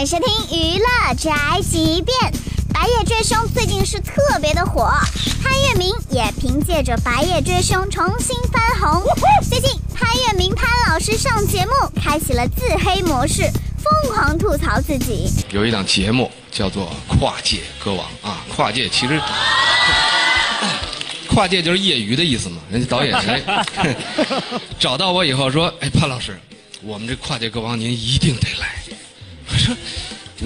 迎收听娱乐宅急便。《白夜追凶》最近是特别的火，潘粤明也凭借着《白夜追凶》重新翻红。最近潘粤明潘老师上节目，开启了自黑模式，疯狂吐槽自己。有一档节目叫做《跨界歌王》啊，跨界其实 跨界就是业余的意思嘛。人家导演谁 找到我以后说：“哎，潘老师，我们这跨界歌王您一定得来。”我说：“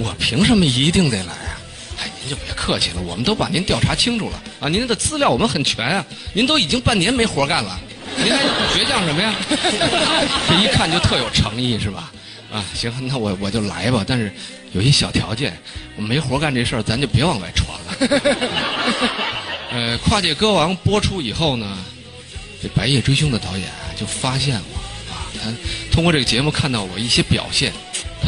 我凭什么一定得来啊？”哎，您就别客气了，我们都把您调查清楚了啊，您的资料我们很全啊，您都已经半年没活干了，您还倔强什么呀？这一看就特有诚意是吧？啊，行，那我我就来吧，但是有一小条件，我没活干这事儿，咱就别往外传了。呃，跨界歌王播出以后呢，这《白夜追凶》的导演啊就发现我啊，他通过这个节目看到我一些表现，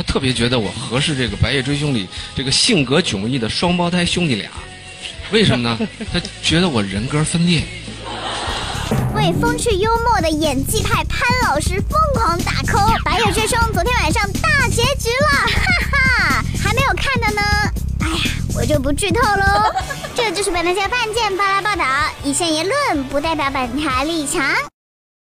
他特别觉得我合适这个《白夜追凶》里这个性格迥异的双胞胎兄弟俩。为什么呢？他觉得我人格分裂。为风趣幽默的演技派潘老师疯狂打 call，《白夜追凶》昨天晚上大结局了，哈哈！还没有看的呢，哎呀，我就不剧透喽。这就是本台饭店发来报道，以上言论不代表本台立场。